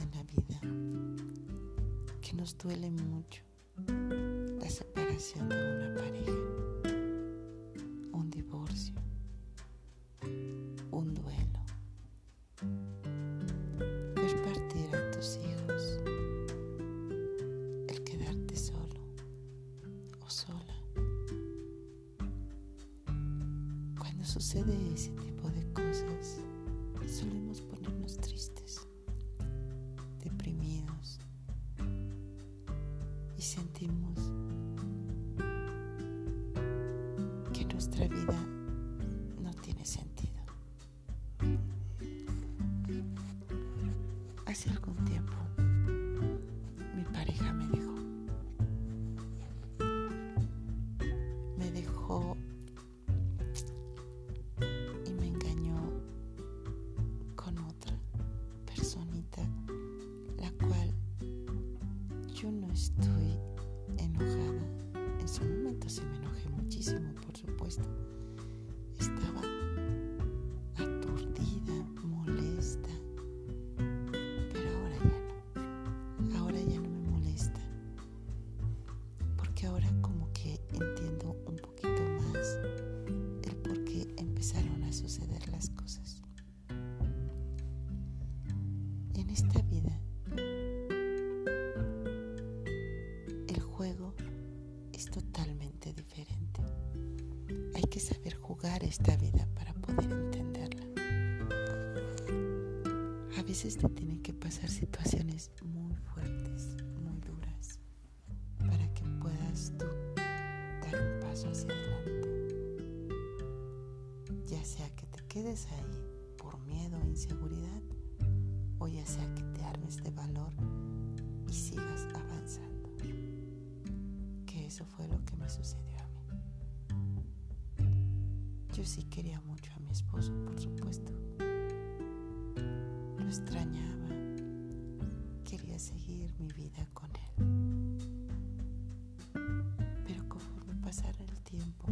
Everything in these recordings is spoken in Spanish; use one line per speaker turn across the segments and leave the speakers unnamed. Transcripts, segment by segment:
En la vida que nos duele mucho la separación de una pareja, un divorcio, un duelo, ver partir a tus hijos, el quedarte solo o sola. Cuando sucede ese y sentimos que nuestra vida no tiene sentido. Por supuesto. Que saber jugar esta vida para poder entenderla. A veces te tienen que pasar situaciones muy fuertes, muy duras, para que puedas tú dar un paso hacia adelante. Ya sea que te quedes ahí por miedo o inseguridad, o ya sea que te armes de valor y sigas avanzando eso fue lo que me sucedió. Yo sí quería mucho a mi esposo, por supuesto. Lo extrañaba. Quería seguir mi vida con él. Pero conforme pasara el tiempo,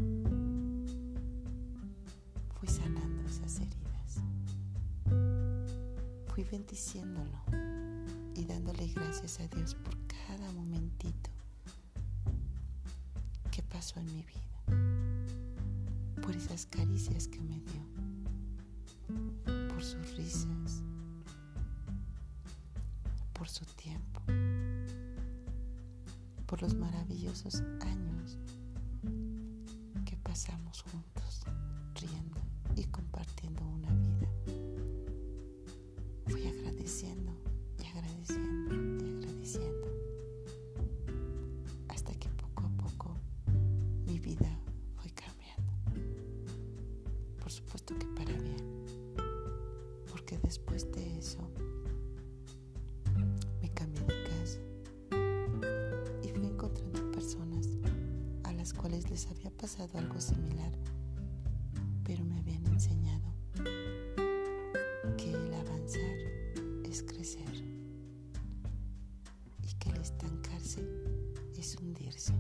fui sanando esas heridas. Fui bendiciéndolo y dándole gracias a Dios por cada momentito pasó en mi vida, por esas caricias que me dio, por sus risas, por su tiempo, por los maravillosos años les había pasado algo similar, pero me habían enseñado que el avanzar es crecer y que el estancarse es hundirse.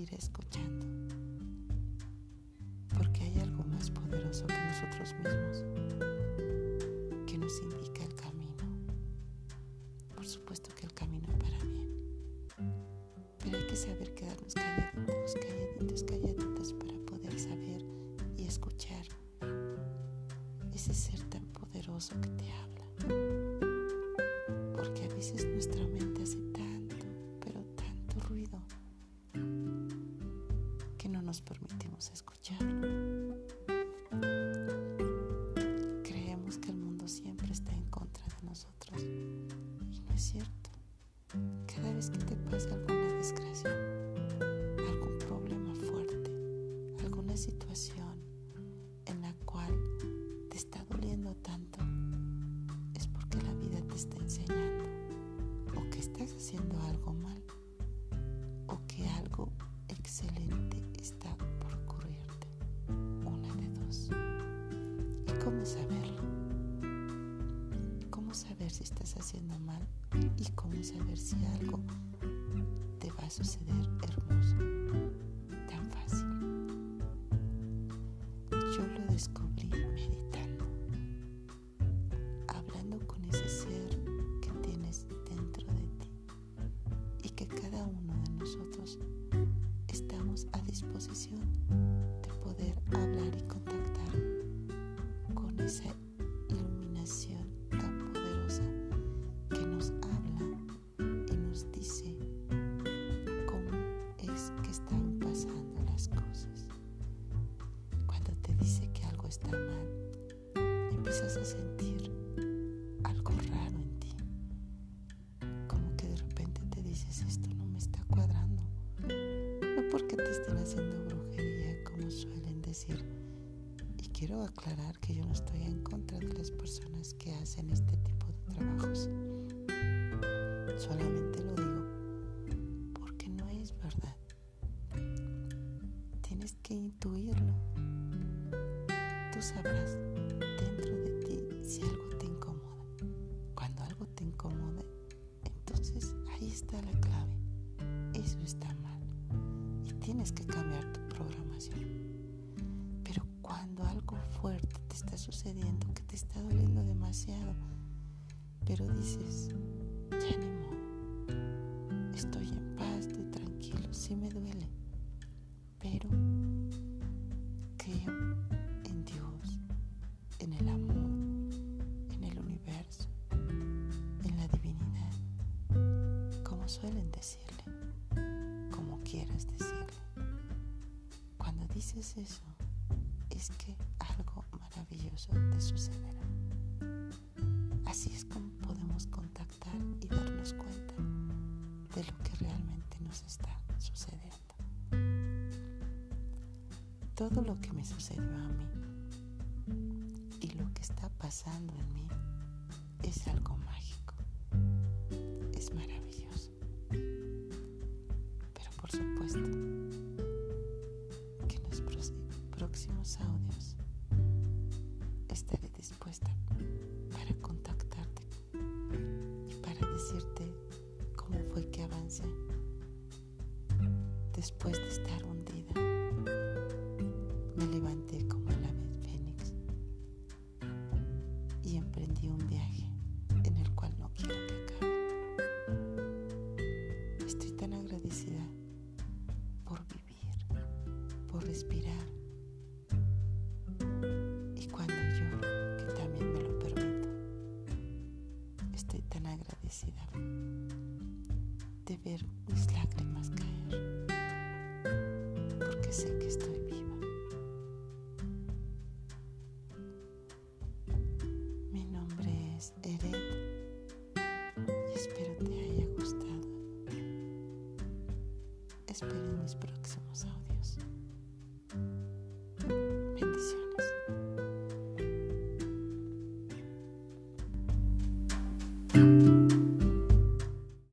ir escuchando. Porque hay algo más poderoso que nosotros mismos que nos que saber quedarnos calladitos, calladitos, calladitos para poder saber y escuchar ese ser tan poderoso que te habla. Porque a veces nuestra mente hace tanto, pero tanto ruido nos permitimos escucharlo. Si estás haciendo mal? ¿Y cómo saber si algo te va a suceder hermoso? Tan fácil. descubrí meditando, hablando con ese ser que tienes dentro de ti y que cada uno de nosotros estamos a disposición de poder hablar empiezas a sentir algo raro en ti. Como que de repente te dices, esto no me está cuadrando. No porque te estén haciendo brujería, como suelen decir. Y quiero aclarar que yo no estoy en contra de las personas que hacen este tipo de trabajos. Solamente lo digo porque no es verdad. Tienes que intuirlo. Tú sabrás si algo te incomoda. Cuando algo te incomode, entonces ahí está la clave. Eso está mal. Y tienes que cambiar tu programación. Pero cuando algo fuerte te está sucediendo, que te está doliendo demasiado, pero dices, ya ni modo, estoy en paz, estoy tranquilo, sí me duele, pero suelen decirle, como quieras decirle. Cuando dices eso, es que algo maravilloso te sucederá. Así es como podemos contactar y darnos cuenta de lo que realmente nos está sucediendo. Todo lo que me sucedió a mí y lo que está pasando en mí es algo mágico. Es maravilloso. Viaje en el cual no quiero que acabe. Estoy tan agradecida por vivir, por respirar y cuando lloro, que también me lo permito, estoy tan agradecida de ver mis lágrimas caer porque sé que estoy viva.